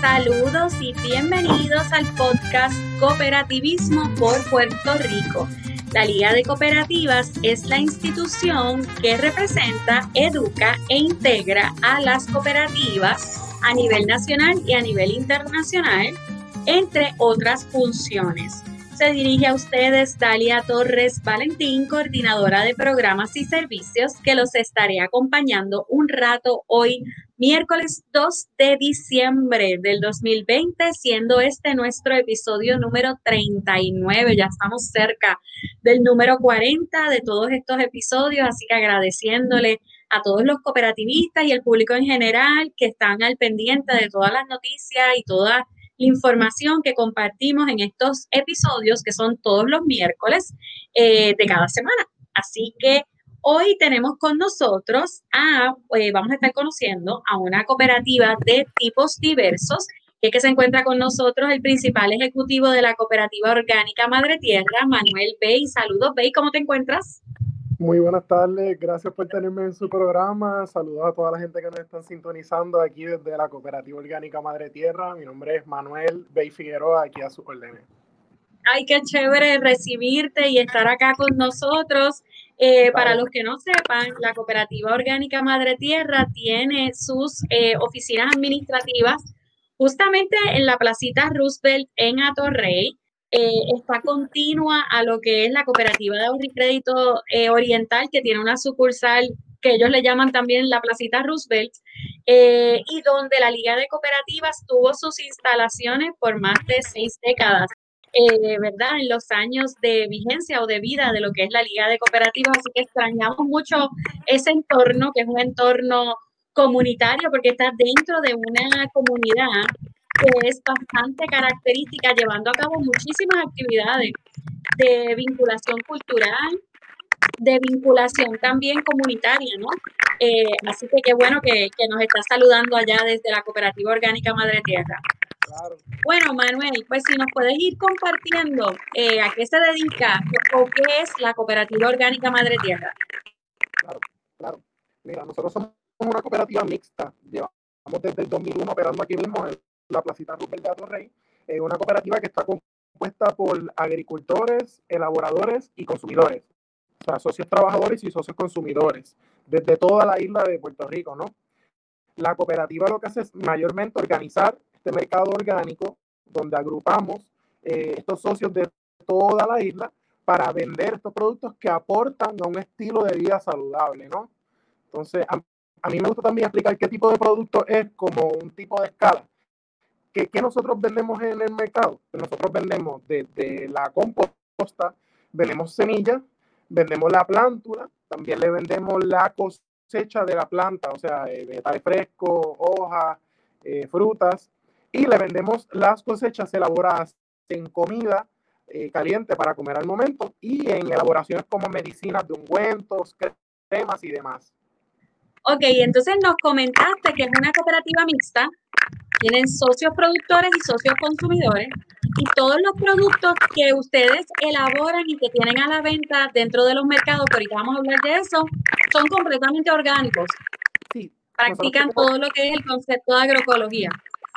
Saludos y bienvenidos al podcast Cooperativismo por Puerto Rico. La Liga de Cooperativas es la institución que representa, educa e integra a las cooperativas a nivel nacional y a nivel internacional, entre otras funciones se dirige a ustedes Dalia Torres Valentín, coordinadora de programas y servicios, que los estaré acompañando un rato hoy, miércoles 2 de diciembre del 2020, siendo este nuestro episodio número 39. Ya estamos cerca del número 40 de todos estos episodios, así que agradeciéndole a todos los cooperativistas y el público en general que están al pendiente de todas las noticias y todas información que compartimos en estos episodios, que son todos los miércoles eh, de cada semana. Así que hoy tenemos con nosotros a, eh, vamos a estar conociendo a una cooperativa de tipos diversos, que, es que se encuentra con nosotros el principal ejecutivo de la cooperativa orgánica Madre Tierra, Manuel Bey. Saludos, Bey, ¿cómo te encuentras? Muy buenas tardes, gracias por tenerme en su programa. Saludos a toda la gente que nos están sintonizando aquí desde la Cooperativa Orgánica Madre Tierra. Mi nombre es Manuel Bey Figueroa, aquí a su orden. Ay, qué chévere recibirte y estar acá con nosotros. Eh, para los que no sepan, la Cooperativa Orgánica Madre Tierra tiene sus eh, oficinas administrativas justamente en la placita Roosevelt en Atorrey. Eh, está continua a lo que es la cooperativa de ahorro y crédito eh, oriental, que tiene una sucursal que ellos le llaman también la Placita Roosevelt, eh, y donde la Liga de Cooperativas tuvo sus instalaciones por más de seis décadas. ¿Verdad? En los años de vigencia o de vida de lo que es la Liga de Cooperativas, así que extrañamos mucho ese entorno, que es un entorno comunitario, porque está dentro de una comunidad que es bastante característica, llevando a cabo muchísimas actividades de vinculación cultural, de vinculación también comunitaria, ¿no? Eh, así que qué bueno que, nos está saludando allá desde la Cooperativa Orgánica Madre Tierra. Bueno, Manuel, pues si nos puedes ir compartiendo eh, a qué se dedica o qué es la Cooperativa Orgánica Madre Tierra. Claro, claro. Mira, nosotros somos una cooperativa mixta. Llevamos desde el 2001 operando aquí mismo en la Placita Rupert de Rey, es una cooperativa que está compuesta por agricultores, elaboradores y consumidores. O sea, socios trabajadores y socios consumidores, desde toda la isla de Puerto Rico, ¿no? La cooperativa lo que hace es mayormente organizar este mercado orgánico, donde agrupamos eh, estos socios de toda la isla para vender estos productos que aportan a un estilo de vida saludable, ¿no? Entonces, a, a mí me gusta también explicar qué tipo de producto es como un tipo de escala. ¿Qué, nosotros vendemos en el mercado? Pues nosotros vendemos desde la composta, vendemos semillas, vendemos la plántula, también le vendemos la cosecha de la planta, o sea, eh, vegetales frescos, hojas, eh, frutas, y le vendemos las cosechas elaboradas en comida eh, caliente para comer al momento y en elaboraciones como medicinas de ungüentos, cremas y demás. Ok, entonces nos comentaste que es una cooperativa mixta tienen socios productores y socios consumidores y todos los productos que ustedes elaboran y que tienen a la venta dentro de los mercados, que ahorita vamos a hablar de eso, son completamente orgánicos. Sí. Practican todo lo que es el concepto de agroecología.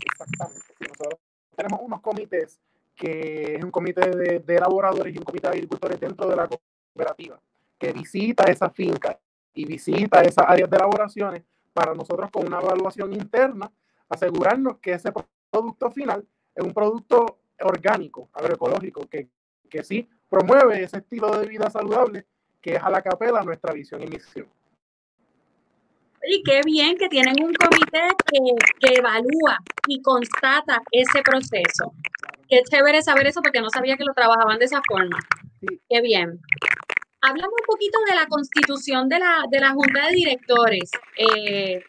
Exactamente. nosotros tenemos unos comités que es un comité de, elaboradores y un comité de agricultores dentro de la cooperativa que visita esa finca y visita esas áreas de elaboraciones para nosotros con una evaluación interna asegurarnos que ese producto final es un producto orgánico, agroecológico, que, que sí promueve ese estilo de vida saludable que es a la capela nuestra visión y misión. Y qué bien que tienen un comité que, que, evalúa y constata ese proceso. Qué chévere saber eso porque no sabía que lo trabajaban de esa forma. Qué bien. Hablamos un poquito de la constitución de la, de la Junta de Directores. Eh,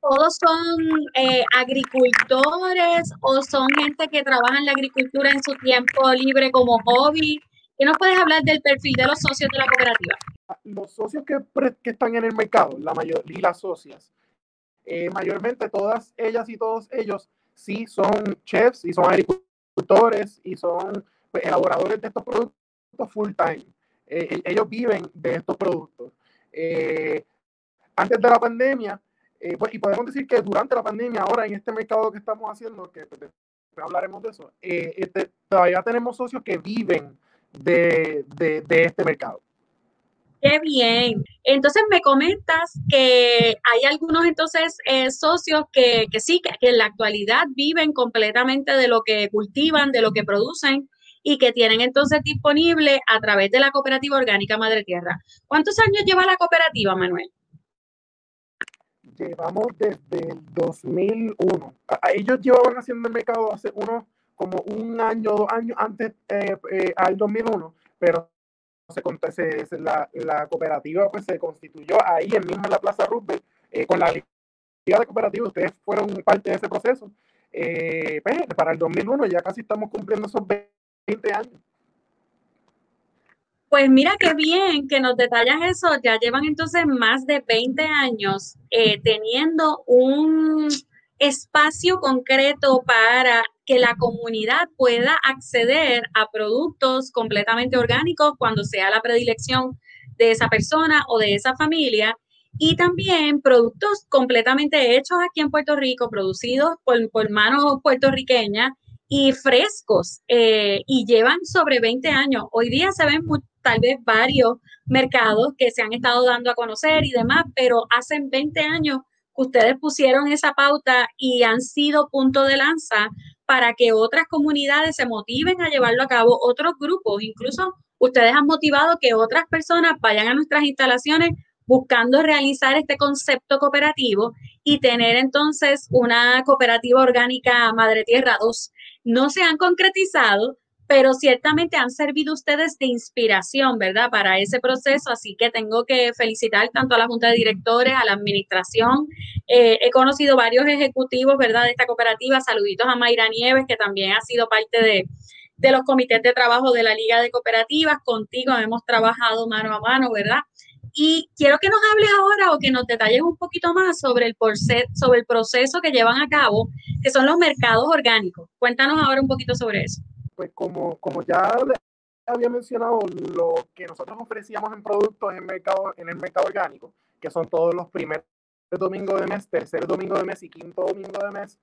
todos son eh, agricultores o son gente que trabaja en la agricultura en su tiempo libre como hobby. ¿Qué nos puedes hablar del perfil de los socios de la cooperativa? Los socios que, están en el mercado, la mayoría y las socias, eh, mayormente todas ellas y todos ellos sí son chefs y son agricultores y son pues, elaboradores de estos productos full time. Eh, ellos viven de estos productos. antes de la pandemia, Eh, pues, y podemos decir que durante la pandemia, ahora en este mercado que estamos haciendo, que pues, hablaremos de eso, eh, este, todavía tenemos socios que viven de este mercado. Qué bien. Entonces me comentas que hay algunos entonces eh, socios que, que sí, que, en la actualidad viven completamente de lo que cultivan, de lo que producen y que tienen entonces disponible a través de la cooperativa orgánica Madre Tierra. ¿Cuántos años lleva la cooperativa, Manuel? Llevamos desde el 2001. Ellos llevaban haciendo el mercado hace unos como un año, dos años antes eh, eh, al 2001, pero se, la, la, cooperativa pues se constituyó ahí en mismo en la Plaza Roosevelt eh, con la Liga de Cooperativas. Ustedes fueron parte de ese proceso. Eh, pues, para el 2001 ya casi estamos cumpliendo esos 20 años. Pues mira qué bien que nos detallas eso. Ya llevan entonces más de 20 años eh, teniendo un espacio concreto para que la comunidad pueda acceder a productos completamente orgánicos cuando sea la predilección de esa persona o de esa familia y también productos completamente hechos aquí en Puerto Rico, producidos por, por manos puertorriqueñas y frescos eh, y llevan sobre 20 años. Hoy día se ven tal vez varios mercados que se han estado dando a conocer y demás, pero hace 20 años ustedes pusieron esa pauta y han sido punto de lanza para que otras comunidades se motiven a llevarlo a cabo, otros grupos, incluso ustedes han motivado que otras personas vayan a nuestras instalaciones buscando realizar este concepto cooperativo y tener entonces una cooperativa orgánica Madre Tierra 2. No se han concretizado, pero ciertamente han servido ustedes de inspiración, ¿verdad? Para ese proceso, así que tengo que felicitar tanto a la Junta de Directores, a la Administración. Eh, he conocido varios ejecutivos, ¿verdad? De esta cooperativa. Saluditos a Mayra Nieves, que también ha sido parte de, de los comités de trabajo de la Liga de Cooperativas. Contigo hemos trabajado mano a mano, ¿verdad? Y quiero que nos hables ahora o que nos detalles un poquito más sobre el, sobre el proceso que llevan a cabo, que son los mercados orgánicos. Cuéntanos ahora un poquito sobre eso pues como, como ya había mencionado, lo que nosotros ofrecíamos en productos en mercado, en el mercado orgánico, que son todos los primeros domingos de mes, tercer domingo de mes y quinto domingo de mes.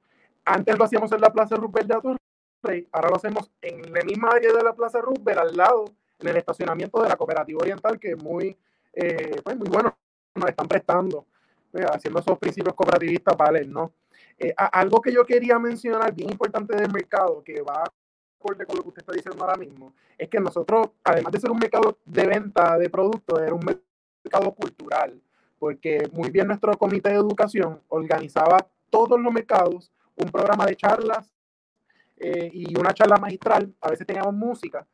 Antes lo hacíamos en la Plaza Roosevelt de Atorrey, ahora lo hacemos en la misma área de la Plaza Roosevelt, al lado, en el estacionamiento de la Cooperativa Oriental, que es muy, eh, pues muy bueno, nos están prestando, pues, haciendo esos principios cooperativistas para ¿no? Eh, algo que yo quería mencionar, bien importante del mercado, que va con lo que usted está diciendo ahora mismo, es que nosotros, además de ser un mercado de venta de productos, era un mercado cultural, porque muy bien nuestro comité de educación organizaba todos los mercados, un programa de charlas eh, y una charla magistral, a veces teníamos música,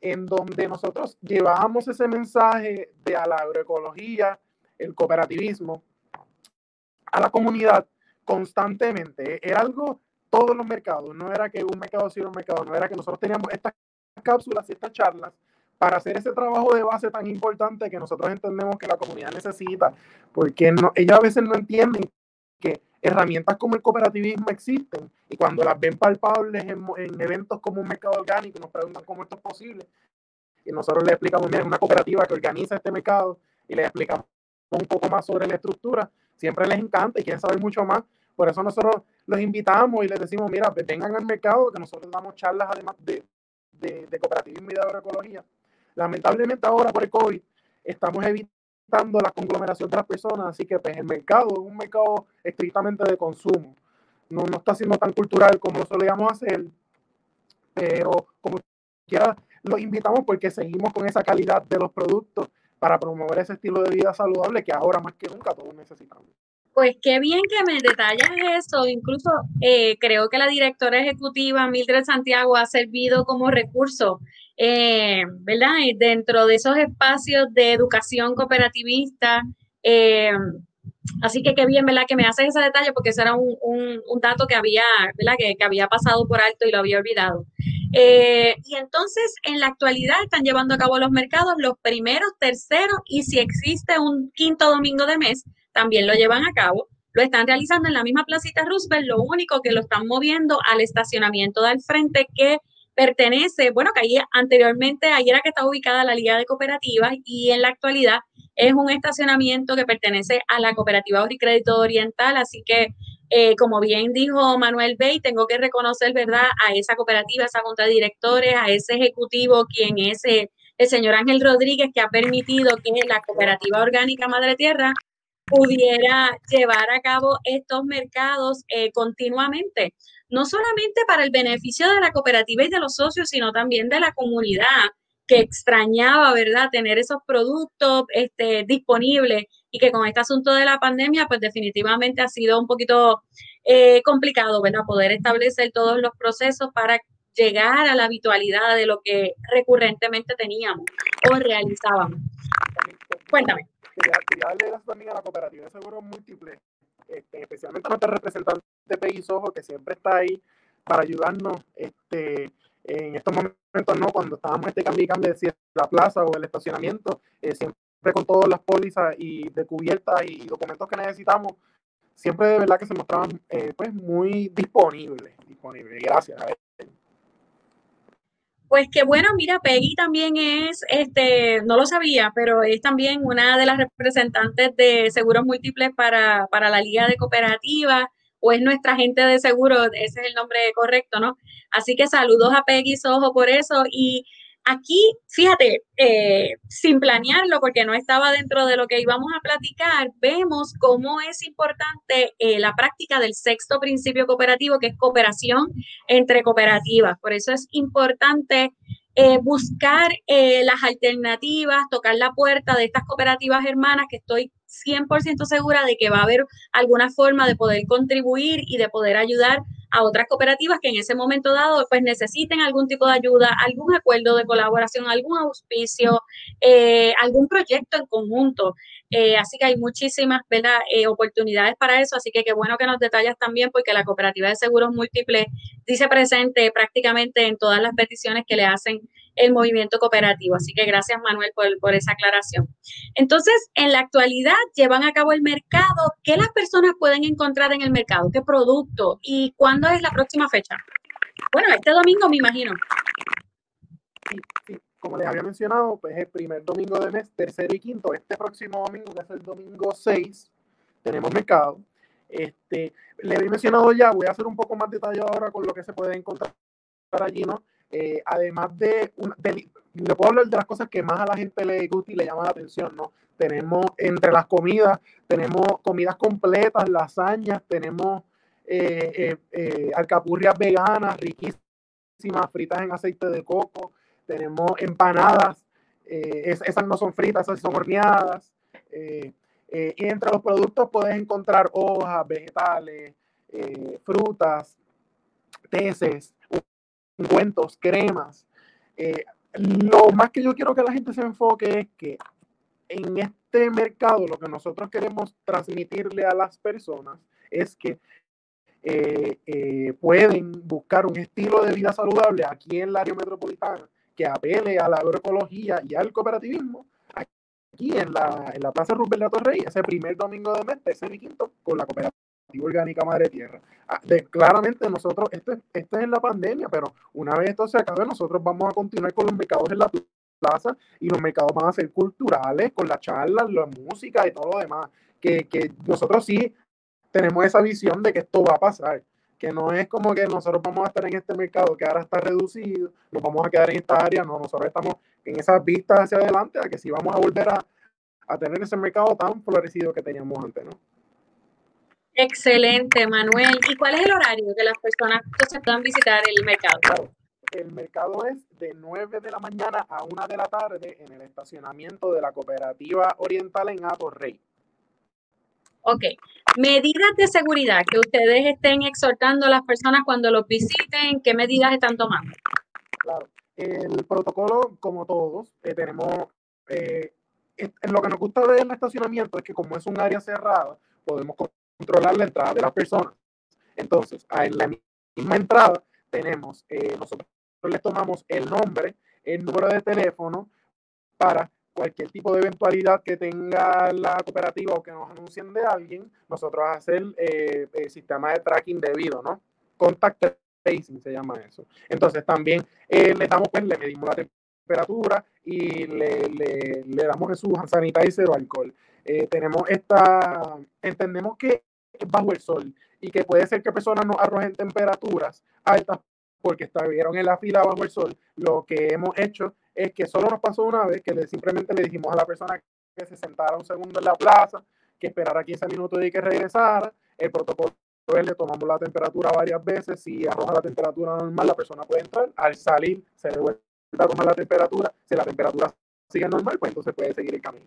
en donde nosotros llevábamos ese mensaje de la agroecología, el cooperativismo, a la comunidad constantemente. Era algo todos los mercados, no era que un mercado sea un mercado, no era que nosotros teníamos estas cápsulas y estas charlas para hacer ese trabajo de base tan importante que nosotros entendemos que la comunidad necesita, porque no, a veces no entienden que herramientas como el cooperativismo existen y cuando las ven palpables en, en eventos como un mercado orgánico nos preguntan cómo esto es posible y nosotros le explicamos, mira, una cooperativa que organiza este mercado y le explicamos un poco más sobre la estructura, siempre les encanta y quieren saber mucho más por eso nosotros los invitamos y les decimos, mira, vengan al mercado, que nosotros damos charlas además de, de, cooperativismo y de agroecología. Lamentablemente ahora por el COVID estamos evitando la conglomeración de las personas, así que pues, el mercado es un mercado estrictamente de consumo. No, no está siendo tan cultural como lo solíamos hacer, pero como quiera, los invitamos porque seguimos con esa calidad de los productos para promover ese estilo de vida saludable que ahora más que nunca todos necesitamos. Pues qué bien que me detallas eso. Incluso eh, creo que la directora ejecutiva Mildred Santiago ha servido como recurso, eh, ¿verdad? Dentro de esos espacios de educación cooperativista. Eh, así que qué bien, ¿verdad? Que me haces ese detalle porque ese era un, dato que había, ¿verdad? Que, había pasado por alto y lo había olvidado. y entonces, en la actualidad están llevando a cabo los mercados los primeros, terceros y si existe un quinto domingo de mes, también lo llevan a cabo. Lo están realizando en la misma placita Roosevelt, lo único que lo están moviendo al estacionamiento del frente que pertenece, bueno, que ahí anteriormente, ahí era que estaba ubicada la Liga de Cooperativas y en la actualidad es un estacionamiento que pertenece a la Cooperativa Crédito Oriental, así que eh, como bien dijo Manuel Bey, tengo que reconocer, ¿verdad?, a esa cooperativa, a esa junta de directores, a ese ejecutivo, quien es eh, el señor Ángel Rodríguez, que ha permitido que la cooperativa orgánica Madre Tierra pudiera llevar a cabo estos mercados eh, continuamente, no solamente para el beneficio de la cooperativa y de los socios, sino también de la comunidad que extrañaba, ¿verdad?, tener esos productos este, disponibles y que con este asunto de la pandemia, pues definitivamente ha sido un poquito eh, complicado, ¿verdad?, poder establecer todos los procesos para llegar a la habitualidad de lo que recurrentemente teníamos o realizábamos. Cuéntame. Quería, darle también a la cooperativa de seguros múltiples, este, especialmente a nuestro representante Peggy Sojo, que siempre está ahí para ayudarnos este, en estos momentos, ¿no? Cuando estábamos este cambio y cambio de la plaza o el estacionamiento, eh, siempre con todas las pólizas y de cubiertas y documentos que necesitamos, siempre de verdad que se mostraban eh, pues muy disponibles, disponibles. Gracias. Pues qué bueno, mira, Peggy también es, este, no lo sabía, pero es también una de las representantes de seguros múltiples para, para la Liga de Cooperativas o es nuestra agente de seguro, ese es el nombre correcto, ¿no? Así que saludos a Peggy Sojo por eso. Y aquí, fíjate, eh, sin planearlo, porque no estaba dentro de lo que íbamos a platicar, vemos cómo es importante eh, la práctica del sexto principio cooperativo, que es cooperación entre cooperativas. Por eso es importante eh, buscar las alternativas, tocar la puerta de estas cooperativas hermanas que estoy 100% segura de que va a haber alguna forma de poder contribuir y de poder ayudar a otras cooperativas que en ese momento dado pues necesiten algún tipo de ayuda, algún acuerdo de colaboración, algún auspicio, eh, algún proyecto en conjunto. Eh, así que hay muchísimas eh, oportunidades para eso, así que qué bueno que nos detallas también porque la cooperativa de seguros múltiples dice presente prácticamente en todas las peticiones que le hacen el movimiento cooperativo. Así que gracias Manuel por, por esa aclaración. Entonces, en la actualidad llevan a cabo el mercado. ¿Qué las personas pueden encontrar en el mercado? ¿Qué producto? ¿Y cuándo es la próxima fecha? Bueno, este domingo me imagino. Sí, Como les había mencionado, pues el primer domingo del mes, tercero y quinto. Este próximo domingo, que es el domingo 6, tenemos mercado. Este, le había mencionado ya, voy a hacer un poco más detallado ahora con lo que se puede encontrar allí, ¿no? Eh, además de, le puedo hablar de las cosas que más a la gente le gusta y le llama la atención, ¿no? Tenemos entre las comidas, tenemos comidas completas, lasañas, tenemos eh, eh alcapurrias veganas, riquísimas, fritas en aceite de coco, tenemos empanadas, esas no son fritas, esas son horneadas. y entre los productos puedes encontrar hojas, vegetales, frutas, teces, ungüentos, cremas. Eh, lo más que yo quiero que la gente se enfoque es que en este mercado lo que nosotros queremos transmitirle a las personas es que eh, eh, pueden buscar un estilo de vida saludable aquí en el área metropolitana que apele a la agroecología y al cooperativismo aquí en la, en la Plaza Rubén de Torrey, ese primer domingo de mes, y quinto, con la cooperativa orgánica Madre Tierra. Ah, claramente nosotros, esto, esto es en la pandemia, pero una vez esto se acabe, nosotros vamos a continuar con los mercados en la plaza y los mercados van a ser culturales, con la charla, la música y todo lo demás. Que, que nosotros sí tenemos esa visión de que esto va a pasar que no es como que nosotros vamos a estar en este mercado que ahora está reducido, nos vamos a quedar en esta área, no, nosotros estamos en esas vistas hacia adelante a que sí vamos a volver a, a tener ese mercado tan florecido que teníamos antes, ¿no? Excelente, Manuel. ¿Y cuál es el horario de las personas que se puedan visitar el mercado? El mercado es de 9 de la mañana a 1 de la tarde en el estacionamiento de la Cooperativa Oriental en Rey. Ok. Medidas de seguridad que ustedes estén exhortando a las personas cuando los visiten, ¿qué medidas están tomando? Claro. El protocolo, como todos, eh, tenemos... Eh, lo que nos gusta del estacionamiento es que como es un área cerrada, podemos controlar la entrada de las personas. Entonces, en la misma entrada tenemos, eh, nosotros le tomamos el nombre, el número de teléfono para cualquier tipo de eventualidad que tenga la cooperativa o que nos anuncien de alguien, nosotros hacer eh, el sistema de tracking debido, ¿no? Contact spacing se llama eso. Entonces también eh, le damos, pues le medimos la temperatura y le, le, le damos su sanitizer o alcohol. Eh, tenemos esta, entendemos que bajo el sol y que puede ser que personas nos arrojen temperaturas altas porque estuvieron en la fila bajo el sol. Lo que hemos hecho es que solo nos pasó una vez que le, simplemente le dijimos a la persona que se sentara un segundo en la plaza, que esperara 15 minutos y que regresara. El protocolo es le tomamos la temperatura varias veces. Si arroja la temperatura normal, la persona puede entrar. Al salir, se le vuelve a tomar la temperatura. Si la temperatura sigue normal, pues entonces puede seguir el camino.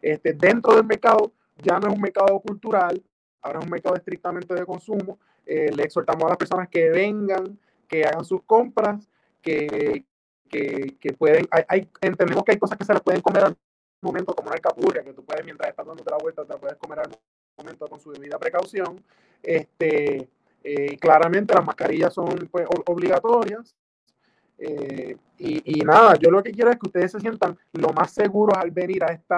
Este, dentro del mercado ya no es un mercado cultural, ahora es un mercado estrictamente de consumo. Eh, le exhortamos a las personas que vengan, que hagan sus compras, que, que, que pueden, hay, entendemos que hay cosas que se las pueden comer al momento, como una alcapurria, que tú puedes, mientras estás dándote la vuelta, te la puedes comer al momento con su debida precaución. Este, eh, claramente las mascarillas son pues, obligatorias. Eh, y, y, nada, yo lo que quiero es que ustedes se sientan lo más seguros al venir a este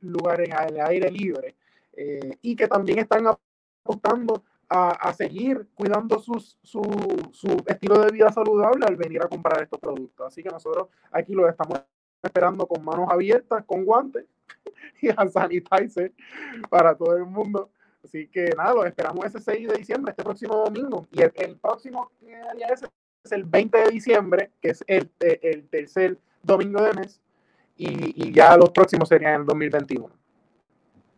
lugar en el aire libre eh, y que también están apostando a, a seguir cuidando sus, su, su, estilo de vida saludable al venir a comprar estos productos. Así que nosotros aquí lo estamos esperando con manos abiertas, con guantes y a sanitizer para todo el mundo. Así que nada, lo esperamos ese 6 de diciembre, este próximo domingo. Y el, el próximo día ese es el 20 de diciembre, que es el, el tercer domingo de mes. Y, y ya los próximos serían el 2021.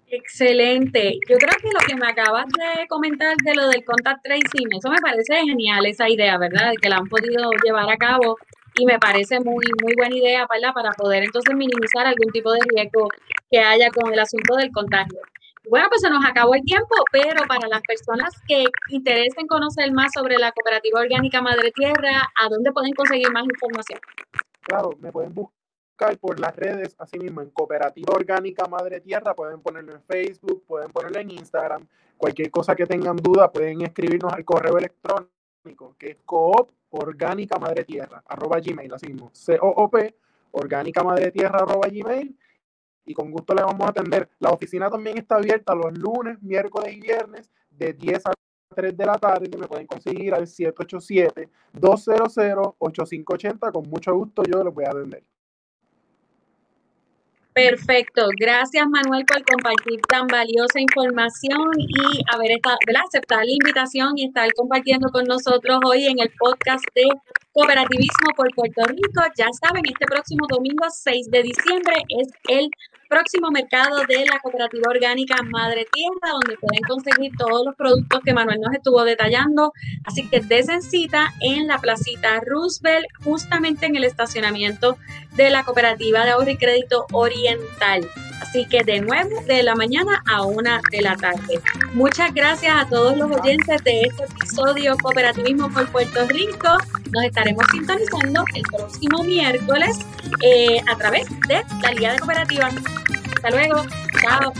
Excelente. Yo creo que lo que me acabas de comentar de lo del contact tracing, eso me parece genial esa idea, ¿verdad? Que la han podido llevar a cabo y me parece muy, muy buena idea ¿verdad? para poder entonces minimizar algún tipo de riesgo que haya con el asunto del contagio. Bueno, pues se nos acabó el tiempo, pero para las personas que interesen conocer más sobre la Cooperativa Orgánica Madre Tierra, ¿a dónde pueden conseguir más información? Claro, me pueden buscar por las redes, así mismo en Cooperativa Orgánica Madre Tierra, pueden ponerlo en Facebook, pueden ponerlo en Instagram, cualquier cosa que tengan duda pueden escribirnos al correo electrónico que es coop orgánica madre tierra arroba gmail, así mismo, C-O-O-P orgánica madre tierra arroba gmail y con gusto le vamos a atender. La oficina también está abierta los lunes, miércoles y viernes de 10 a 3 de la tarde. Me pueden conseguir al 787-200-8580. Con mucho gusto yo les voy a atender. Perfecto. Gracias, Manuel, por compartir tan valiosa información y haber estado, aceptar la invitación y estar compartiendo con nosotros hoy en el podcast de Cooperativismo por Puerto Rico. Ya saben, este próximo domingo 6 de diciembre es el próximo mercado de la cooperativa orgánica Madre Tierra, donde pueden conseguir todos los productos que Manuel nos estuvo detallando. Así que desen cita en la placita Roosevelt, justamente en el estacionamiento de la cooperativa de ahorro y crédito oriental. Así que de nuevo, de la mañana a una de la tarde. Muchas gracias a todos los oyentes de este episodio Cooperativismo por Puerto Rico. Nos estaremos sintonizando el próximo miércoles eh, a través de la Liga de Cooperativas. Hasta luego. Chao.